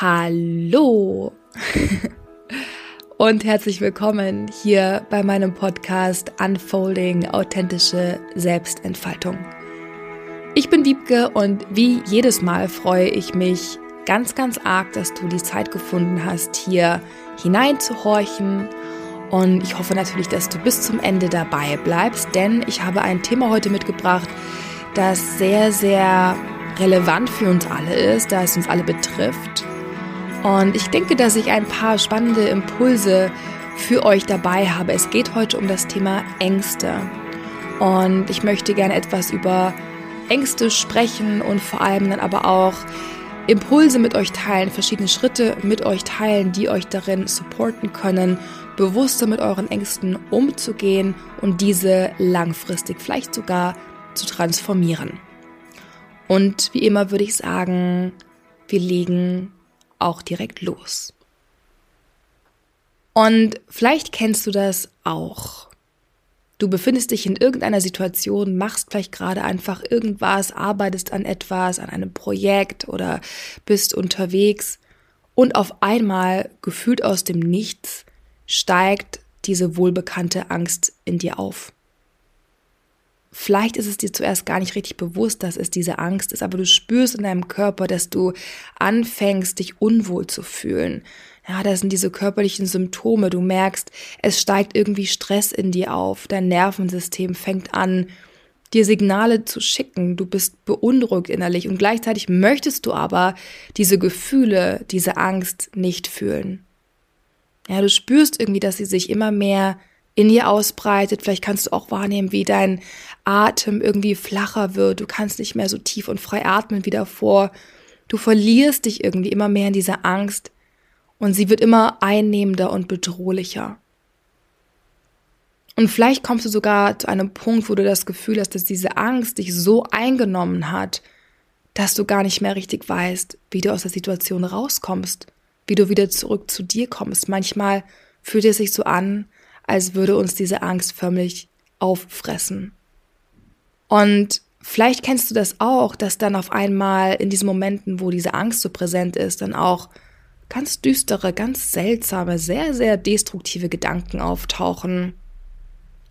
Hallo und herzlich willkommen hier bei meinem Podcast Unfolding authentische Selbstentfaltung. Ich bin Wiebke und wie jedes Mal freue ich mich ganz, ganz arg, dass du die Zeit gefunden hast, hier hineinzuhorchen. Und ich hoffe natürlich, dass du bis zum Ende dabei bleibst, denn ich habe ein Thema heute mitgebracht, das sehr, sehr relevant für uns alle ist, da es uns alle betrifft und ich denke, dass ich ein paar spannende Impulse für euch dabei habe. Es geht heute um das Thema Ängste. Und ich möchte gerne etwas über Ängste sprechen und vor allem dann aber auch Impulse mit euch teilen, verschiedene Schritte mit euch teilen, die euch darin supporten können, bewusster mit euren Ängsten umzugehen und diese langfristig vielleicht sogar zu transformieren. Und wie immer würde ich sagen, wir legen auch direkt los. Und vielleicht kennst du das auch. Du befindest dich in irgendeiner Situation, machst vielleicht gerade einfach irgendwas, arbeitest an etwas, an einem Projekt oder bist unterwegs und auf einmal, gefühlt aus dem Nichts, steigt diese wohlbekannte Angst in dir auf. Vielleicht ist es dir zuerst gar nicht richtig bewusst, dass es diese Angst ist, aber du spürst in deinem Körper, dass du anfängst, dich unwohl zu fühlen. Ja, das sind diese körperlichen Symptome. Du merkst, es steigt irgendwie Stress in dir auf. Dein Nervensystem fängt an, dir Signale zu schicken. Du bist beunruhigt innerlich und gleichzeitig möchtest du aber diese Gefühle, diese Angst nicht fühlen. Ja, du spürst irgendwie, dass sie sich immer mehr in dir ausbreitet. Vielleicht kannst du auch wahrnehmen, wie dein Atem irgendwie flacher wird. Du kannst nicht mehr so tief und frei atmen wie davor. Du verlierst dich irgendwie immer mehr in dieser Angst und sie wird immer einnehmender und bedrohlicher. Und vielleicht kommst du sogar zu einem Punkt, wo du das Gefühl hast, dass diese Angst dich so eingenommen hat, dass du gar nicht mehr richtig weißt, wie du aus der Situation rauskommst, wie du wieder zurück zu dir kommst. Manchmal fühlt es sich so an, als würde uns diese Angst förmlich auffressen. Und vielleicht kennst du das auch, dass dann auf einmal in diesen Momenten, wo diese Angst so präsent ist, dann auch ganz düstere, ganz seltsame, sehr, sehr destruktive Gedanken auftauchen.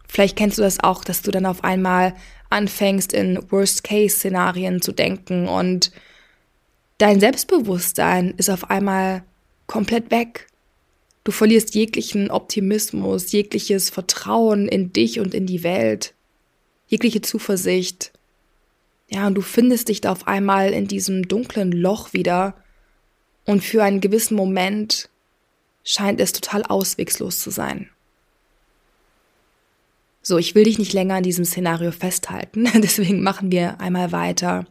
Vielleicht kennst du das auch, dass du dann auf einmal anfängst, in Worst-Case-Szenarien zu denken und dein Selbstbewusstsein ist auf einmal komplett weg. Du verlierst jeglichen Optimismus, jegliches Vertrauen in dich und in die Welt, jegliche Zuversicht. Ja, und du findest dich da auf einmal in diesem dunklen Loch wieder und für einen gewissen Moment scheint es total auswegslos zu sein. So, ich will dich nicht länger an diesem Szenario festhalten, deswegen machen wir einmal weiter.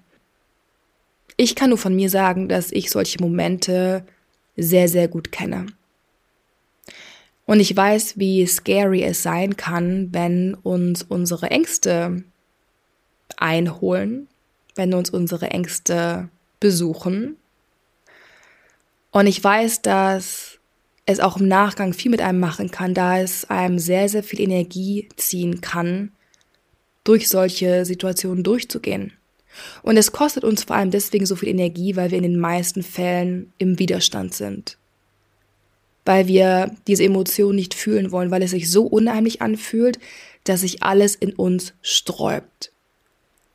Ich kann nur von mir sagen, dass ich solche Momente sehr, sehr gut kenne. Und ich weiß, wie scary es sein kann, wenn uns unsere Ängste einholen, wenn uns unsere Ängste besuchen. Und ich weiß, dass es auch im Nachgang viel mit einem machen kann, da es einem sehr, sehr viel Energie ziehen kann, durch solche Situationen durchzugehen. Und es kostet uns vor allem deswegen so viel Energie, weil wir in den meisten Fällen im Widerstand sind weil wir diese Emotion nicht fühlen wollen, weil es sich so unheimlich anfühlt, dass sich alles in uns sträubt.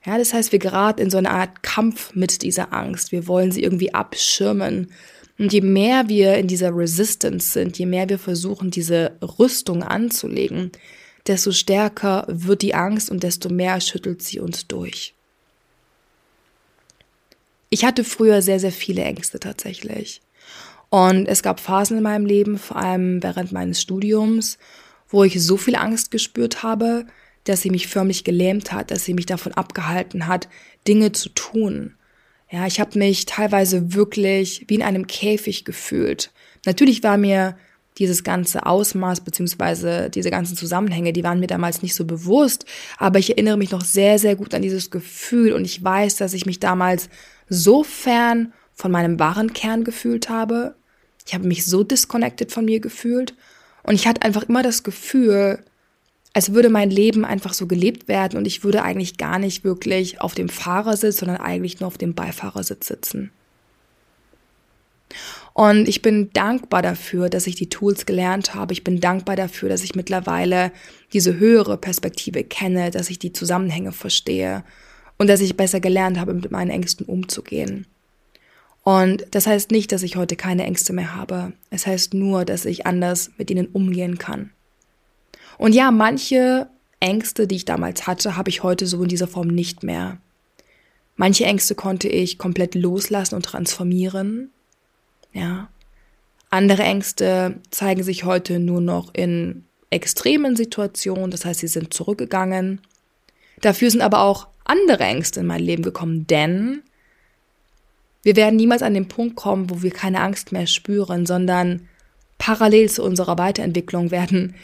Ja, das heißt, wir geraten in so eine Art Kampf mit dieser Angst. Wir wollen sie irgendwie abschirmen. Und je mehr wir in dieser Resistance sind, je mehr wir versuchen, diese Rüstung anzulegen, desto stärker wird die Angst und desto mehr schüttelt sie uns durch. Ich hatte früher sehr, sehr viele Ängste tatsächlich. Und es gab Phasen in meinem Leben, vor allem während meines Studiums, wo ich so viel Angst gespürt habe, dass sie mich förmlich gelähmt hat, dass sie mich davon abgehalten hat, Dinge zu tun. Ja, ich habe mich teilweise wirklich wie in einem Käfig gefühlt. Natürlich war mir dieses ganze Ausmaß beziehungsweise diese ganzen Zusammenhänge, die waren mir damals nicht so bewusst, aber ich erinnere mich noch sehr, sehr gut an dieses Gefühl und ich weiß, dass ich mich damals so fern von meinem wahren Kern gefühlt habe, ich habe mich so disconnected von mir gefühlt und ich hatte einfach immer das Gefühl, als würde mein Leben einfach so gelebt werden und ich würde eigentlich gar nicht wirklich auf dem Fahrersitz, sondern eigentlich nur auf dem Beifahrersitz sitzen. Und ich bin dankbar dafür, dass ich die Tools gelernt habe. Ich bin dankbar dafür, dass ich mittlerweile diese höhere Perspektive kenne, dass ich die Zusammenhänge verstehe und dass ich besser gelernt habe, mit meinen Ängsten umzugehen. Und das heißt nicht, dass ich heute keine Ängste mehr habe. Es heißt nur, dass ich anders mit ihnen umgehen kann. Und ja, manche Ängste, die ich damals hatte, habe ich heute so in dieser Form nicht mehr. Manche Ängste konnte ich komplett loslassen und transformieren. Ja. Andere Ängste zeigen sich heute nur noch in extremen Situationen, das heißt, sie sind zurückgegangen. Dafür sind aber auch andere Ängste in mein Leben gekommen, denn wir werden niemals an den Punkt kommen, wo wir keine Angst mehr spüren, sondern parallel zu unserer Weiterentwicklung werden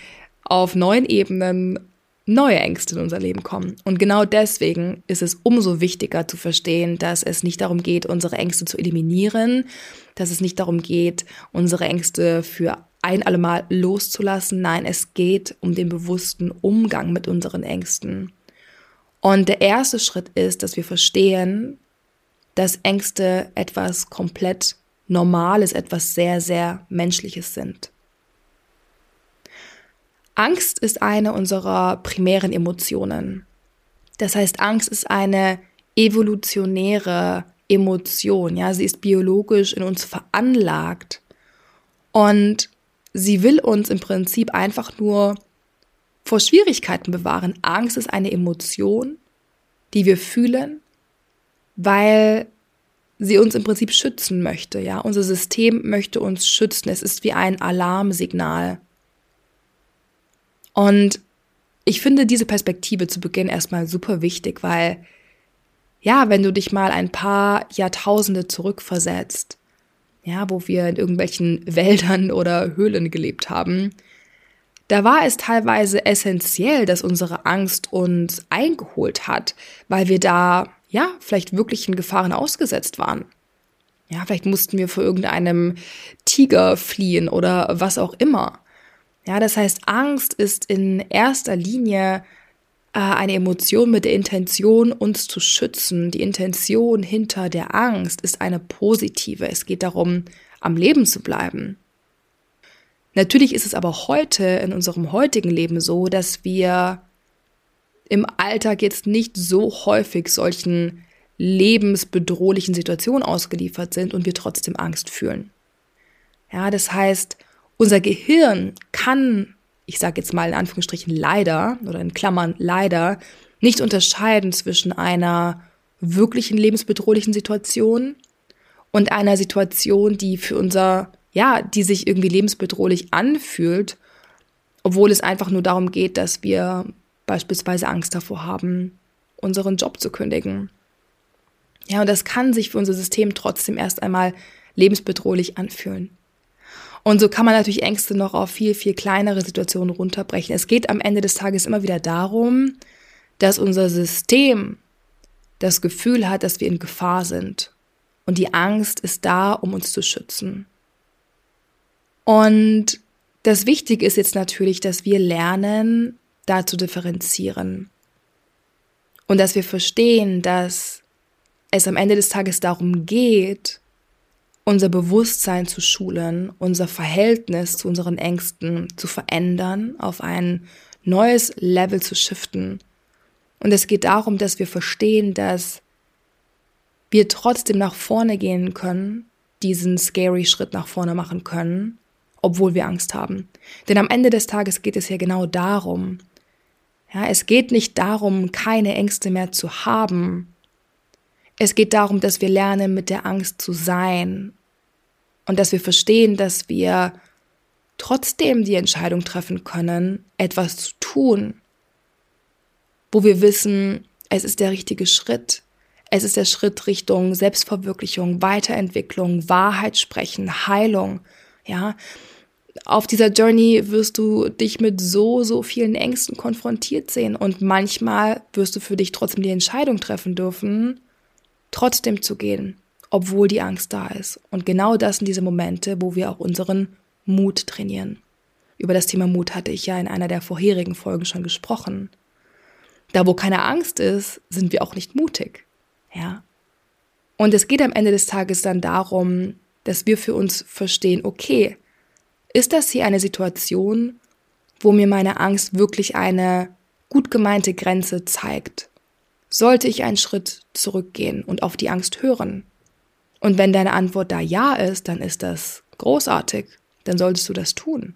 auf neuen Ebenen neue Ängste in unser Leben kommen. Und genau deswegen ist es umso wichtiger zu verstehen, dass es nicht darum geht, unsere Ängste zu eliminieren, dass es nicht darum geht, unsere Ängste für ein allemal loszulassen. Nein, es geht um den bewussten Umgang mit unseren Ängsten. Und der erste Schritt ist, dass wir verstehen, dass Ängste etwas komplett Normales, etwas sehr, sehr Menschliches sind. Angst ist eine unserer primären Emotionen. Das heißt, Angst ist eine evolutionäre Emotion, ja, sie ist biologisch in uns veranlagt und sie will uns im Prinzip einfach nur vor Schwierigkeiten bewahren. Angst ist eine Emotion, die wir fühlen, weil sie uns im Prinzip schützen möchte, ja. Unser System möchte uns schützen. Es ist wie ein Alarmsignal. Und ich finde diese Perspektive zu Beginn erstmal super wichtig, weil ja, wenn du dich mal ein paar Jahrtausende zurückversetzt, ja, wo wir in irgendwelchen Wäldern oder Höhlen gelebt haben, da war es teilweise essentiell, dass unsere Angst uns eingeholt hat, weil wir da, ja, vielleicht wirklichen Gefahren ausgesetzt waren. Ja, vielleicht mussten wir vor irgendeinem Tiger fliehen oder was auch immer. Ja, das heißt, Angst ist in erster Linie äh, eine Emotion mit der Intention, uns zu schützen. Die Intention hinter der Angst ist eine positive. Es geht darum, am Leben zu bleiben. Natürlich ist es aber heute in unserem heutigen Leben so, dass wir im Alltag jetzt nicht so häufig solchen lebensbedrohlichen Situationen ausgeliefert sind und wir trotzdem Angst fühlen. Ja, das heißt, unser Gehirn kann, ich sage jetzt mal in Anführungsstrichen leider oder in Klammern leider, nicht unterscheiden zwischen einer wirklichen lebensbedrohlichen Situation und einer Situation, die für unser, ja, die sich irgendwie lebensbedrohlich anfühlt, obwohl es einfach nur darum geht, dass wir beispielsweise Angst davor haben, unseren Job zu kündigen. Ja, und das kann sich für unser System trotzdem erst einmal lebensbedrohlich anfühlen. Und so kann man natürlich Ängste noch auf viel, viel kleinere Situationen runterbrechen. Es geht am Ende des Tages immer wieder darum, dass unser System das Gefühl hat, dass wir in Gefahr sind. Und die Angst ist da, um uns zu schützen. Und das Wichtige ist jetzt natürlich, dass wir lernen, da zu differenzieren. Und dass wir verstehen, dass es am Ende des Tages darum geht, unser Bewusstsein zu schulen, unser Verhältnis zu unseren Ängsten zu verändern, auf ein neues Level zu shiften. Und es geht darum, dass wir verstehen, dass wir trotzdem nach vorne gehen können, diesen scary Schritt nach vorne machen können, obwohl wir Angst haben. Denn am Ende des Tages geht es ja genau darum. Ja, es geht nicht darum, keine Ängste mehr zu haben, es geht darum, dass wir lernen, mit der Angst zu sein und dass wir verstehen, dass wir trotzdem die Entscheidung treffen können, etwas zu tun, wo wir wissen, es ist der richtige Schritt. Es ist der Schritt Richtung Selbstverwirklichung, Weiterentwicklung, Wahrheit sprechen, Heilung. Ja, auf dieser Journey wirst du dich mit so, so vielen Ängsten konfrontiert sehen und manchmal wirst du für dich trotzdem die Entscheidung treffen dürfen, trotzdem zu gehen, obwohl die Angst da ist. Und genau das sind diese Momente, wo wir auch unseren Mut trainieren. Über das Thema Mut hatte ich ja in einer der vorherigen Folgen schon gesprochen. Da, wo keine Angst ist, sind wir auch nicht mutig. Ja. Und es geht am Ende des Tages dann darum, dass wir für uns verstehen, okay, ist das hier eine Situation, wo mir meine Angst wirklich eine gut gemeinte Grenze zeigt? Sollte ich einen Schritt zurückgehen und auf die Angst hören? Und wenn deine Antwort da ja ist, dann ist das großartig, dann solltest du das tun.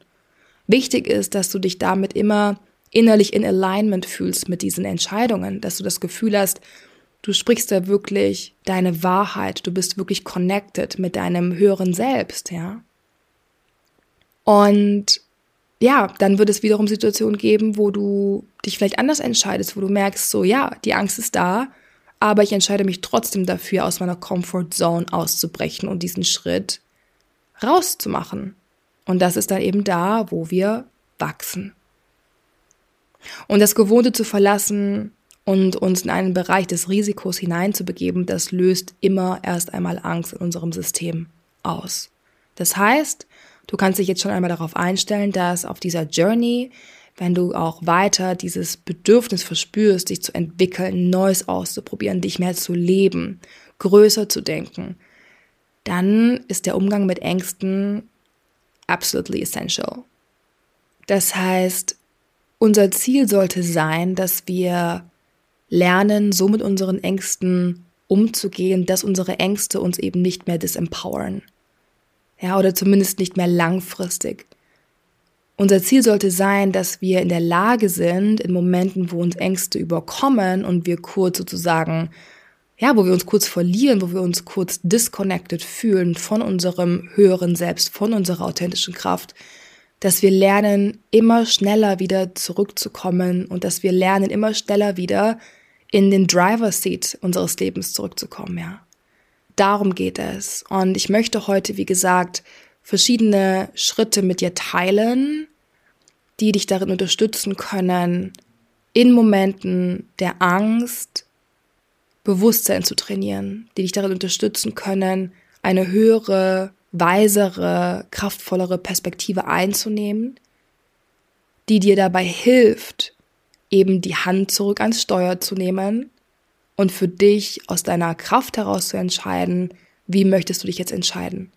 Wichtig ist, dass du dich damit immer innerlich in Alignment fühlst mit diesen Entscheidungen, dass du das Gefühl hast, du sprichst da wirklich deine Wahrheit, du bist wirklich connected mit deinem höheren Selbst, ja. Und ja, dann wird es wiederum Situationen geben, wo du dich vielleicht anders entscheidest, wo du merkst, so ja, die Angst ist da, aber ich entscheide mich trotzdem dafür, aus meiner Comfort Zone auszubrechen und diesen Schritt rauszumachen. Und das ist dann eben da, wo wir wachsen. Und das Gewohnte zu verlassen und uns in einen Bereich des Risikos hineinzubegeben, das löst immer erst einmal Angst in unserem System aus. Das heißt, du kannst dich jetzt schon einmal darauf einstellen, dass auf dieser Journey, wenn du auch weiter dieses Bedürfnis verspürst, dich zu entwickeln, Neues auszuprobieren, dich mehr zu leben, größer zu denken, dann ist der Umgang mit Ängsten absolutely essential. Das heißt, unser Ziel sollte sein, dass wir lernen, so mit unseren Ängsten umzugehen, dass unsere Ängste uns eben nicht mehr disempowern. Ja, oder zumindest nicht mehr langfristig. Unser Ziel sollte sein, dass wir in der Lage sind, in Momenten, wo uns Ängste überkommen und wir kurz sozusagen, ja, wo wir uns kurz verlieren, wo wir uns kurz disconnected fühlen von unserem höheren Selbst, von unserer authentischen Kraft, dass wir lernen, immer schneller wieder zurückzukommen und dass wir lernen, immer schneller wieder in den Driver Seat unseres Lebens zurückzukommen, ja. Darum geht es. Und ich möchte heute, wie gesagt, verschiedene Schritte mit dir teilen, die dich darin unterstützen können, in Momenten der Angst Bewusstsein zu trainieren, die dich darin unterstützen können, eine höhere weisere, kraftvollere Perspektive einzunehmen, die dir dabei hilft, eben die Hand zurück ans Steuer zu nehmen und für dich aus deiner Kraft heraus zu entscheiden, wie möchtest du dich jetzt entscheiden.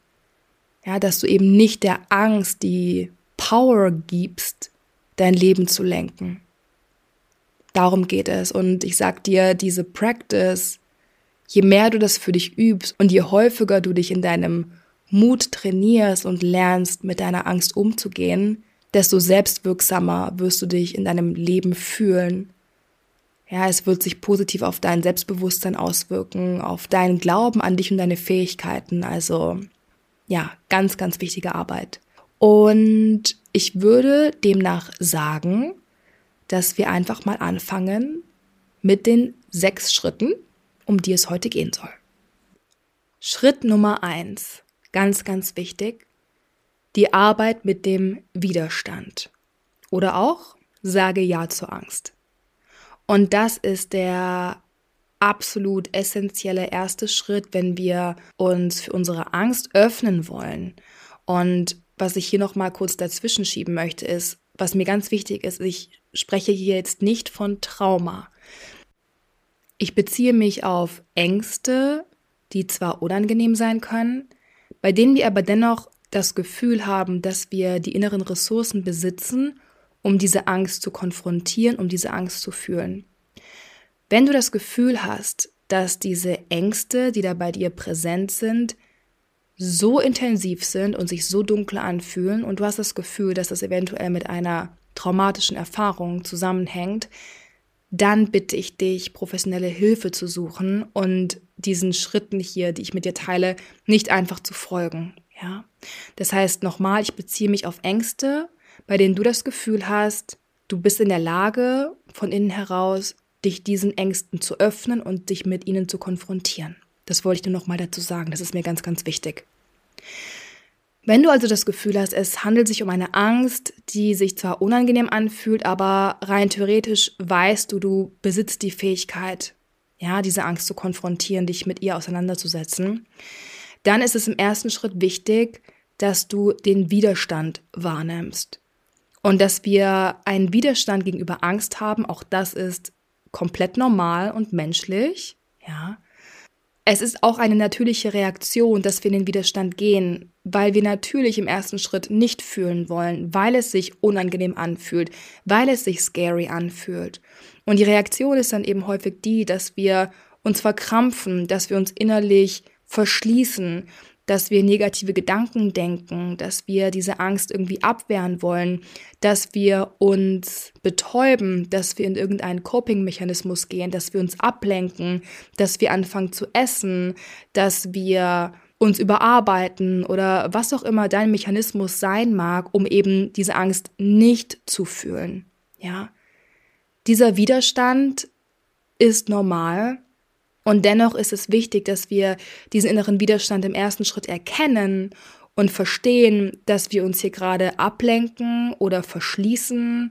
Ja, dass du eben nicht der Angst die Power gibst, dein Leben zu lenken. Darum geht es. Und ich sag dir, diese Practice, je mehr du das für dich übst und je häufiger du dich in deinem Mut trainierst und lernst, mit deiner Angst umzugehen, desto selbstwirksamer wirst du dich in deinem Leben fühlen. Ja, es wird sich positiv auf dein Selbstbewusstsein auswirken, auf deinen Glauben an dich und deine Fähigkeiten. Also, ja, ganz, ganz wichtige Arbeit. Und ich würde demnach sagen, dass wir einfach mal anfangen mit den sechs Schritten, um die es heute gehen soll. Schritt Nummer eins. Ganz, ganz wichtig. Die Arbeit mit dem Widerstand. Oder auch sage Ja zur Angst. Und das ist der absolut essentielle erste Schritt, wenn wir uns für unsere Angst öffnen wollen. Und was ich hier noch mal kurz dazwischen schieben möchte, ist, was mir ganz wichtig ist, ich spreche hier jetzt nicht von Trauma. Ich beziehe mich auf Ängste, die zwar unangenehm sein können, bei denen wir aber dennoch das Gefühl haben, dass wir die inneren Ressourcen besitzen, um diese Angst zu konfrontieren, um diese Angst zu fühlen. Wenn du das Gefühl hast, dass diese Ängste, die da bei dir präsent sind, so intensiv sind und sich so dunkel anfühlen und du hast das Gefühl, dass das eventuell mit einer traumatischen Erfahrung zusammenhängt, dann bitte ich dich, professionelle Hilfe zu suchen und diesen Schritten hier, die ich mit dir teile, nicht einfach zu folgen. Ja, das heißt nochmal, ich beziehe mich auf Ängste, bei denen du das Gefühl hast, du bist in der Lage, von innen heraus dich diesen Ängsten zu öffnen und dich mit ihnen zu konfrontieren. Das wollte ich nur nochmal dazu sagen. Das ist mir ganz, ganz wichtig. Wenn du also das Gefühl hast, es handelt sich um eine Angst, die sich zwar unangenehm anfühlt, aber rein theoretisch weißt du, du besitzt die Fähigkeit, ja, diese Angst zu konfrontieren, dich mit ihr auseinanderzusetzen, dann ist es im ersten Schritt wichtig, dass du den Widerstand wahrnimmst. Und dass wir einen Widerstand gegenüber Angst haben, auch das ist komplett normal und menschlich, ja. es ist auch eine natürliche Reaktion, dass wir in den Widerstand gehen, weil wir natürlich im ersten Schritt nicht fühlen wollen, weil es sich unangenehm anfühlt, weil es sich scary anfühlt. Und die Reaktion ist dann eben häufig die, dass wir uns verkrampfen, dass wir uns innerlich verschließen, dass wir negative Gedanken denken, dass wir diese Angst irgendwie abwehren wollen, dass wir uns betäuben, dass wir in irgendeinen Coping-Mechanismus gehen, dass wir uns ablenken, dass wir anfangen zu essen, dass wir uns überarbeiten oder was auch immer dein Mechanismus sein mag, um eben diese Angst nicht zu fühlen. Ja. Dieser Widerstand ist normal und dennoch ist es wichtig, dass wir diesen inneren Widerstand im ersten Schritt erkennen und verstehen, dass wir uns hier gerade ablenken oder verschließen,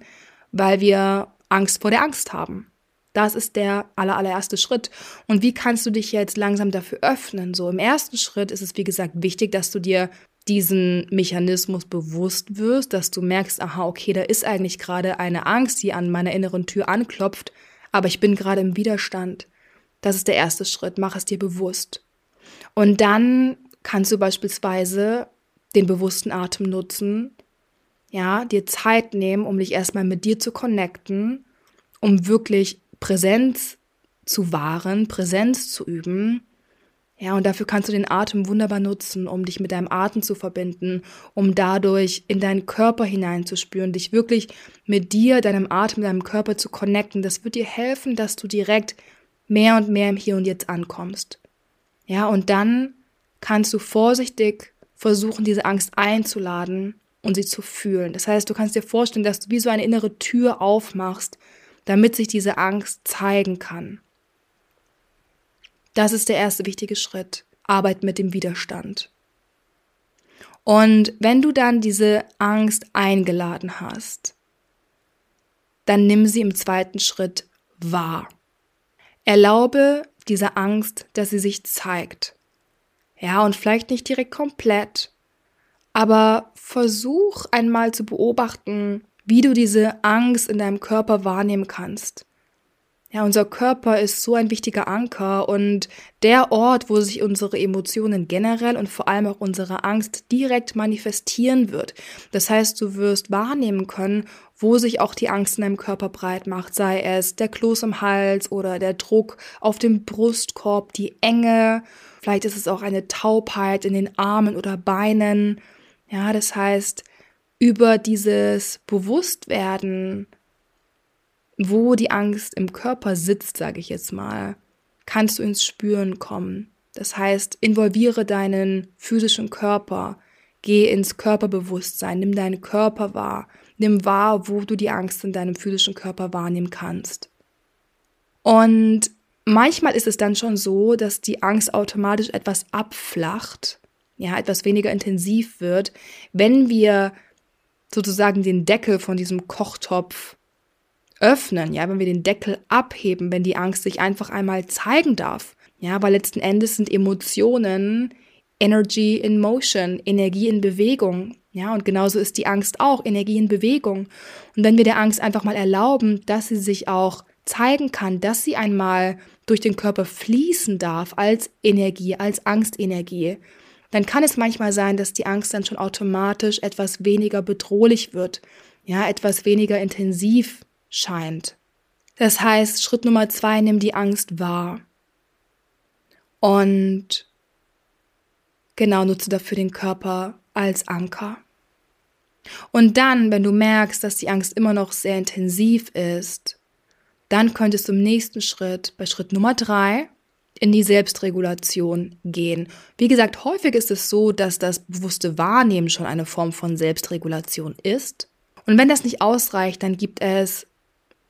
weil wir Angst vor der Angst haben. Das ist der allererste Schritt. Und wie kannst du dich jetzt langsam dafür öffnen? So im ersten Schritt ist es, wie gesagt, wichtig, dass du dir diesen Mechanismus bewusst wirst, dass du merkst, aha, okay, da ist eigentlich gerade eine Angst, die an meiner inneren Tür anklopft, aber ich bin gerade im Widerstand. Das ist der erste Schritt. Mach es dir bewusst. Und dann kannst du beispielsweise den bewussten Atem nutzen, ja, dir Zeit nehmen, um dich erstmal mit dir zu connecten, um wirklich Präsenz zu wahren, Präsenz zu üben. Ja, und dafür kannst du den Atem wunderbar nutzen, um dich mit deinem Atem zu verbinden, um dadurch in deinen Körper hineinzuspüren, dich wirklich mit dir, deinem Atem, deinem Körper zu connecten. Das wird dir helfen, dass du direkt mehr und mehr im Hier und Jetzt ankommst. Ja, und dann kannst du vorsichtig versuchen, diese Angst einzuladen und sie zu fühlen. Das heißt, du kannst dir vorstellen, dass du wie so eine innere Tür aufmachst, damit sich diese Angst zeigen kann. Das ist der erste wichtige Schritt. Arbeit mit dem Widerstand. Und wenn du dann diese Angst eingeladen hast, dann nimm sie im zweiten Schritt wahr. Erlaube dieser Angst, dass sie sich zeigt. Ja, und vielleicht nicht direkt komplett, aber versuch einmal zu beobachten, wie du diese Angst in deinem Körper wahrnehmen kannst. Ja, unser Körper ist so ein wichtiger Anker und der Ort, wo sich unsere Emotionen generell und vor allem auch unsere Angst direkt manifestieren wird. Das heißt, du wirst wahrnehmen können, wo sich auch die Angst in deinem Körper breit macht, sei es der Kloß im Hals oder der Druck auf dem Brustkorb, die Enge, vielleicht ist es auch eine Taubheit in den Armen oder Beinen. Ja, das heißt, über dieses Bewusstwerden wo die Angst im Körper sitzt, sage ich jetzt mal, kannst du ins Spüren kommen. Das heißt, involviere deinen physischen Körper, geh ins Körperbewusstsein, nimm deinen Körper wahr, nimm wahr, wo du die Angst in deinem physischen Körper wahrnehmen kannst. Und manchmal ist es dann schon so, dass die Angst automatisch etwas abflacht, ja, etwas weniger intensiv wird, wenn wir sozusagen den Deckel von diesem Kochtopf öffnen, ja, wenn wir den Deckel abheben, wenn die Angst sich einfach einmal zeigen darf. Ja, weil letzten Endes sind Emotionen Energy in Motion, Energie in Bewegung. Ja, und genauso ist die Angst auch Energie in Bewegung. Und wenn wir der Angst einfach mal erlauben, dass sie sich auch zeigen kann, dass sie einmal durch den Körper fließen darf als Energie, als Angstenergie, dann kann es manchmal sein, dass die Angst dann schon automatisch etwas weniger bedrohlich wird, ja, etwas weniger intensiv scheint. Das heißt, Schritt Nummer zwei, nimm die Angst wahr. Und genau nutze dafür den Körper als Anker. Und dann, wenn du merkst, dass die Angst immer noch sehr intensiv ist, dann könntest du im nächsten Schritt, bei Schritt Nummer drei, in die Selbstregulation gehen. Wie gesagt, häufig ist es so, dass das bewusste Wahrnehmen schon eine Form von Selbstregulation ist. Und wenn das nicht ausreicht, dann gibt es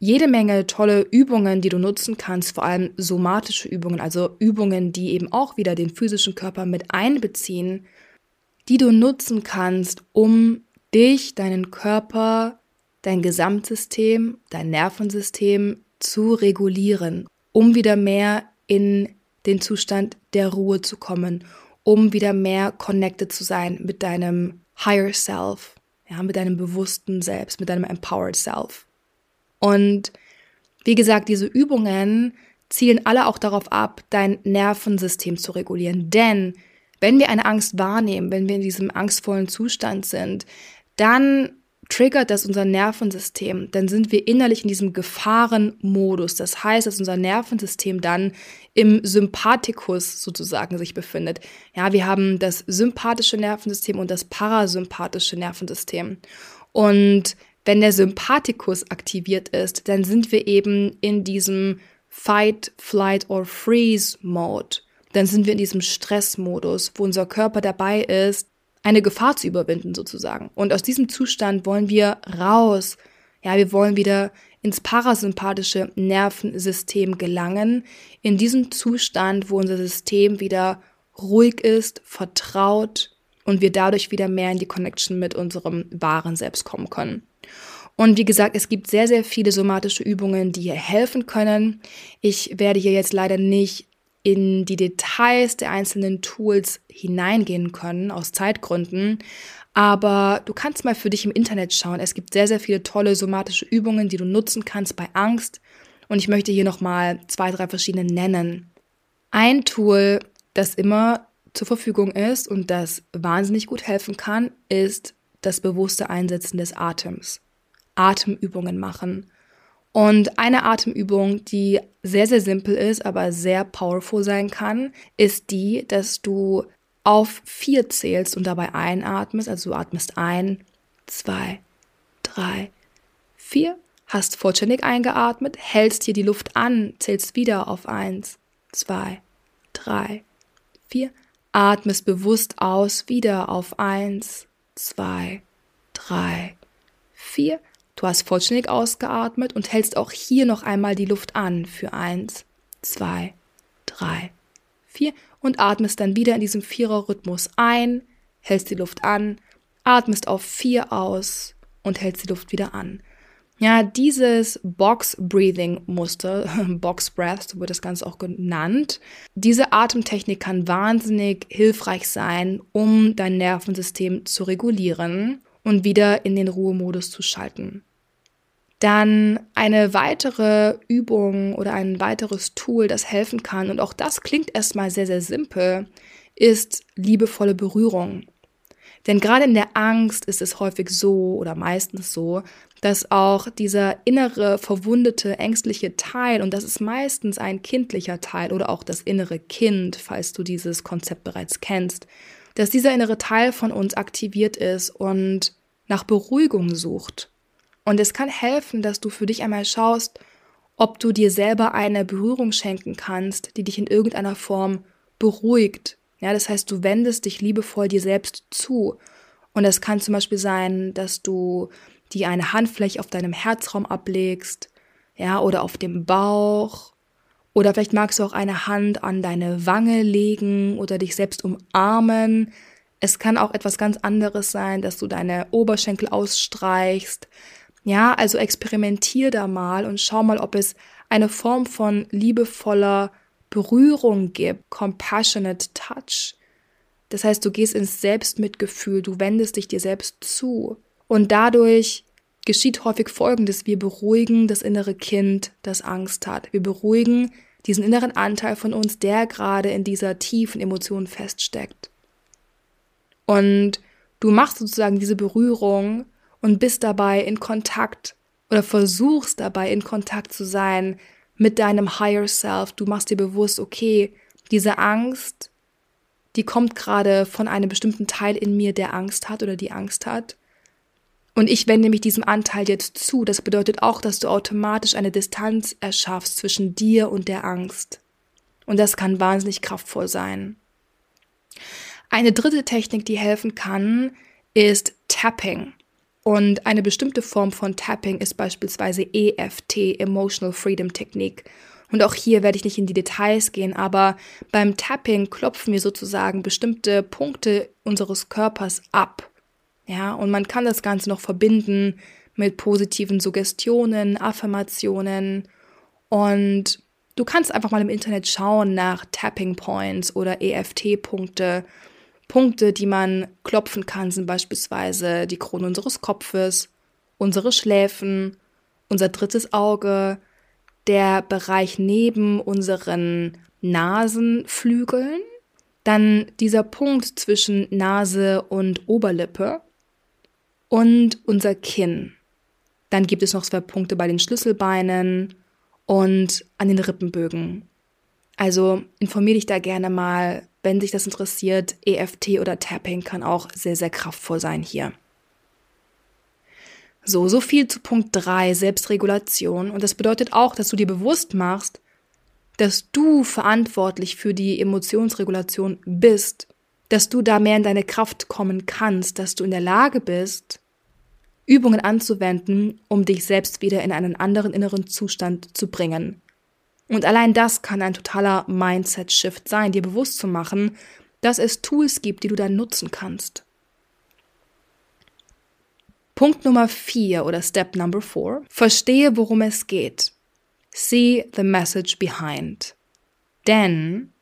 jede Menge tolle Übungen, die du nutzen kannst, vor allem somatische Übungen, also Übungen, die eben auch wieder den physischen Körper mit einbeziehen, die du nutzen kannst, um dich, deinen Körper, dein Gesamtsystem, dein Nervensystem zu regulieren, um wieder mehr in den Zustand der Ruhe zu kommen, um wieder mehr connected zu sein mit deinem Higher Self, ja, mit deinem bewussten Selbst, mit deinem Empowered Self. Und wie gesagt, diese Übungen, zielen alle auch darauf ab, dein Nervensystem zu regulieren. Denn wenn wir eine Angst wahrnehmen, wenn wir in diesem angstvollen Zustand sind, dann triggert das unser Nervensystem, dann sind wir innerlich in diesem Gefahrenmodus. Das heißt, dass unser Nervensystem dann im Sympathikus sozusagen sich befindet. Ja, wir haben das sympathische Nervensystem und das parasympathische Nervensystem. Und wenn der Sympathikus aktiviert ist, dann sind wir eben in diesem Fight, Flight or Freeze Mode. Dann sind wir in diesem Stressmodus, wo unser Körper dabei ist, eine Gefahr zu überwinden sozusagen. Und aus diesem Zustand wollen wir raus. Ja, wir wollen wieder ins parasympathische Nervensystem gelangen. In diesem Zustand, wo unser System wieder ruhig ist, vertraut und wir dadurch wieder mehr in die Connection mit unserem wahren Selbst kommen können. Und wie gesagt, es gibt sehr, sehr viele somatische Übungen, die hier helfen können. Ich werde hier jetzt leider nicht in die Details der einzelnen Tools hineingehen können, aus Zeitgründen. Aber du kannst mal für dich im Internet schauen. Es gibt sehr, sehr viele tolle somatische Übungen, die du nutzen kannst bei Angst. Und ich möchte hier nochmal zwei, drei verschiedene nennen. Ein Tool, das immer zur Verfügung ist und das wahnsinnig gut helfen kann, ist das bewusste Einsetzen des Atems. Atemübungen machen. Und eine Atemübung, die sehr, sehr simpel ist, aber sehr powerful sein kann, ist die, dass du auf vier zählst und dabei einatmest. Also du atmest ein, zwei, drei, vier, hast vollständig eingeatmet, hältst hier die Luft an, zählst wieder auf eins, zwei, drei, vier, atmest bewusst aus, wieder auf eins, zwei, drei, vier, Du hast vollständig ausgeatmet und hältst auch hier noch einmal die Luft an für eins, zwei, drei, vier und atmest dann wieder in diesem Vierer-Rhythmus ein, hältst die Luft an, atmest auf vier aus und hältst die Luft wieder an. Ja, dieses Box Breathing Muster, Box Breath, so wird das Ganze auch genannt. Diese Atemtechnik kann wahnsinnig hilfreich sein, um dein Nervensystem zu regulieren und wieder in den Ruhemodus zu schalten. Dann eine weitere Übung oder ein weiteres Tool, das helfen kann, und auch das klingt erstmal sehr, sehr simpel, ist liebevolle Berührung. Denn gerade in der Angst ist es häufig so oder meistens so, dass auch dieser innere, verwundete, ängstliche Teil, und das ist meistens ein kindlicher Teil oder auch das innere Kind, falls du dieses Konzept bereits kennst, dass dieser innere Teil von uns aktiviert ist und nach Beruhigung sucht. Und es kann helfen, dass du für dich einmal schaust, ob du dir selber eine Berührung schenken kannst, die dich in irgendeiner Form beruhigt. Ja, das heißt, du wendest dich liebevoll dir selbst zu. Und es kann zum Beispiel sein, dass du dir eine Handfläche auf deinem Herzraum ablegst, ja, oder auf dem Bauch oder vielleicht magst du auch eine Hand an deine Wange legen oder dich selbst umarmen. Es kann auch etwas ganz anderes sein, dass du deine Oberschenkel ausstreichst. Ja, also experimentier da mal und schau mal, ob es eine Form von liebevoller Berührung gibt, compassionate touch. Das heißt, du gehst ins Selbstmitgefühl, du wendest dich dir selbst zu. Und dadurch geschieht häufig Folgendes. Wir beruhigen das innere Kind, das Angst hat. Wir beruhigen diesen inneren Anteil von uns, der gerade in dieser tiefen Emotion feststeckt. Und du machst sozusagen diese Berührung und bist dabei in Kontakt oder versuchst dabei in Kontakt zu sein mit deinem Higher Self. Du machst dir bewusst, okay, diese Angst, die kommt gerade von einem bestimmten Teil in mir, der Angst hat oder die Angst hat. Und ich wende mich diesem Anteil jetzt zu. Das bedeutet auch, dass du automatisch eine Distanz erschaffst zwischen dir und der Angst. Und das kann wahnsinnig kraftvoll sein. Eine dritte Technik, die helfen kann, ist Tapping. Und eine bestimmte Form von Tapping ist beispielsweise EFT, Emotional Freedom Technik. Und auch hier werde ich nicht in die Details gehen, aber beim Tapping klopfen wir sozusagen bestimmte Punkte unseres Körpers ab. Ja, und man kann das Ganze noch verbinden mit positiven Suggestionen, Affirmationen und du kannst einfach mal im Internet schauen nach Tapping Points oder EFT-Punkte. Punkte, die man klopfen kann, sind beispielsweise die Krone unseres Kopfes, unsere Schläfen, unser drittes Auge, der Bereich neben unseren Nasenflügeln, dann dieser Punkt zwischen Nase und Oberlippe und unser Kinn. Dann gibt es noch zwei Punkte bei den Schlüsselbeinen und an den Rippenbögen. Also informiere dich da gerne mal, wenn sich das interessiert. EFT oder Tapping kann auch sehr, sehr kraftvoll sein hier. So, so viel zu Punkt 3, Selbstregulation. Und das bedeutet auch, dass du dir bewusst machst, dass du verantwortlich für die Emotionsregulation bist, dass du da mehr in deine Kraft kommen kannst, dass du in der Lage bist, Übungen anzuwenden, um dich selbst wieder in einen anderen inneren Zustand zu bringen. Und allein das kann ein totaler Mindset-Shift sein, dir bewusst zu machen, dass es Tools gibt, die du dann nutzen kannst. Punkt Nummer vier oder Step Number four. Verstehe, worum es geht. See the message behind. Denn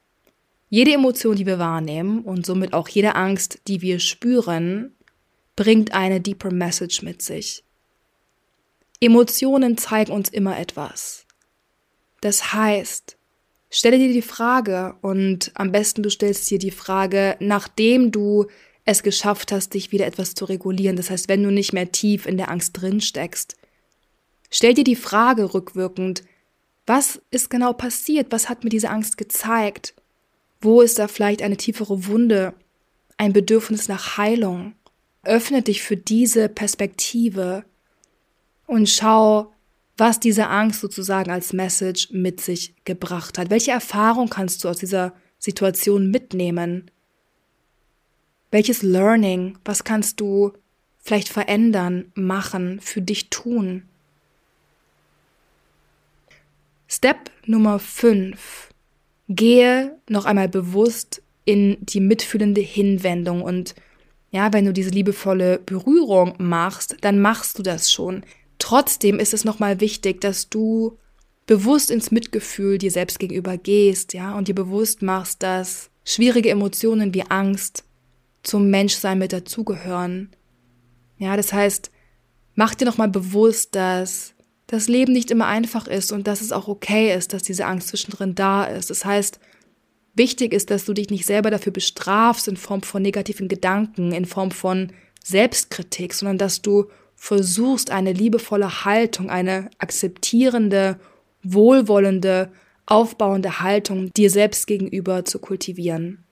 jede Emotion, die wir wahrnehmen und somit auch jede Angst, die wir spüren, bringt eine deeper Message mit sich. Emotionen zeigen uns immer etwas. Das heißt, stelle dir die Frage und am besten du stellst dir die Frage, nachdem du es geschafft hast, dich wieder etwas zu regulieren. Das heißt, wenn du nicht mehr tief in der Angst drin steckst. Stell dir die Frage rückwirkend, was ist genau passiert? Was hat mir diese Angst gezeigt? Wo ist da vielleicht eine tiefere Wunde? Ein Bedürfnis nach Heilung? Öffne dich für diese Perspektive und schau, was diese Angst sozusagen als Message mit sich gebracht hat. Welche Erfahrung kannst du aus dieser Situation mitnehmen? Welches Learning, was kannst du vielleicht verändern, machen, für dich tun? Step Nummer 5. Gehe noch einmal bewusst in die mitfühlende Hinwendung und ja, wenn du diese liebevolle Berührung machst, dann machst du das schon. Trotzdem ist es nochmal wichtig, dass du bewusst ins Mitgefühl dir selbst gegenüber gehst, ja, und dir bewusst machst, dass schwierige Emotionen wie Angst, zum Menschsein mit dazugehören. Ja, das heißt, mach dir nochmal bewusst, dass das Leben nicht immer einfach ist und dass es auch okay ist, dass diese Angst zwischendrin da ist. Das heißt, wichtig ist, dass du dich nicht selber dafür bestrafst in Form von negativen Gedanken, in Form von Selbstkritik, sondern dass du versuchst, eine liebevolle Haltung, eine akzeptierende, wohlwollende, aufbauende Haltung dir selbst gegenüber zu kultivieren.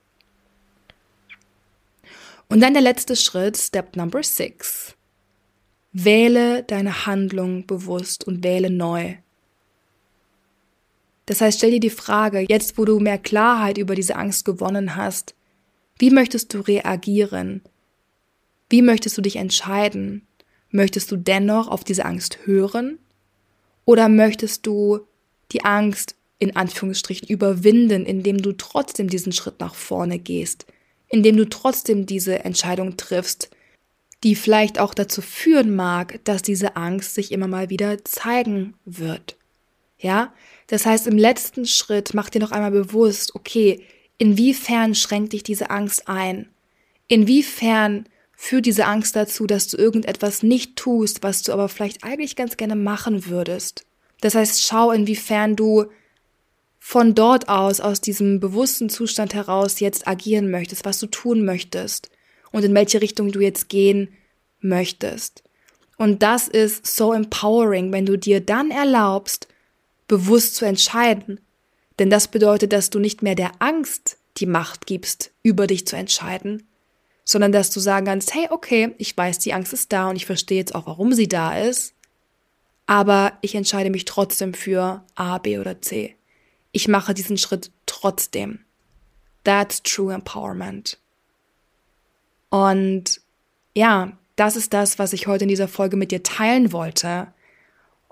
Und dann der letzte Schritt, Step Number Six. Wähle deine Handlung bewusst und wähle neu. Das heißt, stell dir die Frage, jetzt wo du mehr Klarheit über diese Angst gewonnen hast, wie möchtest du reagieren? Wie möchtest du dich entscheiden? Möchtest du dennoch auf diese Angst hören? Oder möchtest du die Angst in Anführungsstrichen überwinden, indem du trotzdem diesen Schritt nach vorne gehst, indem du trotzdem diese Entscheidung triffst, die vielleicht auch dazu führen mag, dass diese Angst sich immer mal wieder zeigen wird. Ja? Das heißt, im letzten Schritt mach dir noch einmal bewusst, okay, inwiefern schränkt dich diese Angst ein? Inwiefern führt diese Angst dazu, dass du irgendetwas nicht tust, was du aber vielleicht eigentlich ganz gerne machen würdest? Das heißt, schau, inwiefern du von dort aus, aus diesem bewussten Zustand heraus jetzt agieren möchtest, was du tun möchtest und in welche Richtung du jetzt gehen möchtest. Und das ist so empowering, wenn du dir dann erlaubst, bewusst zu entscheiden. Denn das bedeutet, dass du nicht mehr der Angst die Macht gibst, über dich zu entscheiden, sondern dass du sagen kannst, hey, okay, ich weiß, die Angst ist da und ich verstehe jetzt auch, warum sie da ist, aber ich entscheide mich trotzdem für A, B oder C ich mache diesen Schritt trotzdem. That's true empowerment. Und ja, das ist das, was ich heute in dieser Folge mit dir teilen wollte.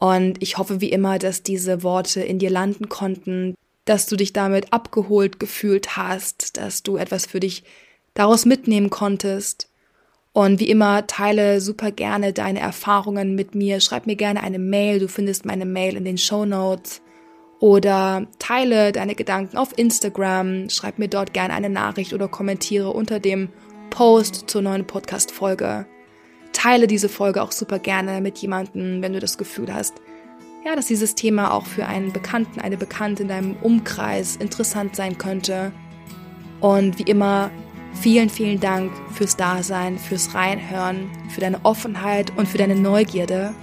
Und ich hoffe wie immer, dass diese Worte in dir landen konnten, dass du dich damit abgeholt gefühlt hast, dass du etwas für dich daraus mitnehmen konntest. Und wie immer, teile super gerne deine Erfahrungen mit mir. Schreib mir gerne eine Mail. Du findest meine Mail in den Show Notes oder teile deine Gedanken auf Instagram, schreib mir dort gerne eine Nachricht oder kommentiere unter dem Post zur neuen Podcast-Folge. Teile diese Folge auch super gerne mit jemandem, wenn du das Gefühl hast, ja, dass dieses Thema auch für einen Bekannten, eine Bekannte in deinem Umkreis interessant sein könnte. Und wie immer, vielen, vielen Dank fürs Dasein, fürs Reinhören, für deine Offenheit und für deine Neugierde.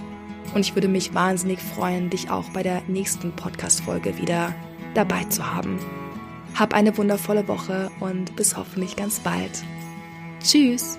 Und ich würde mich wahnsinnig freuen, dich auch bei der nächsten Podcast-Folge wieder dabei zu haben. Hab eine wundervolle Woche und bis hoffentlich ganz bald. Tschüss!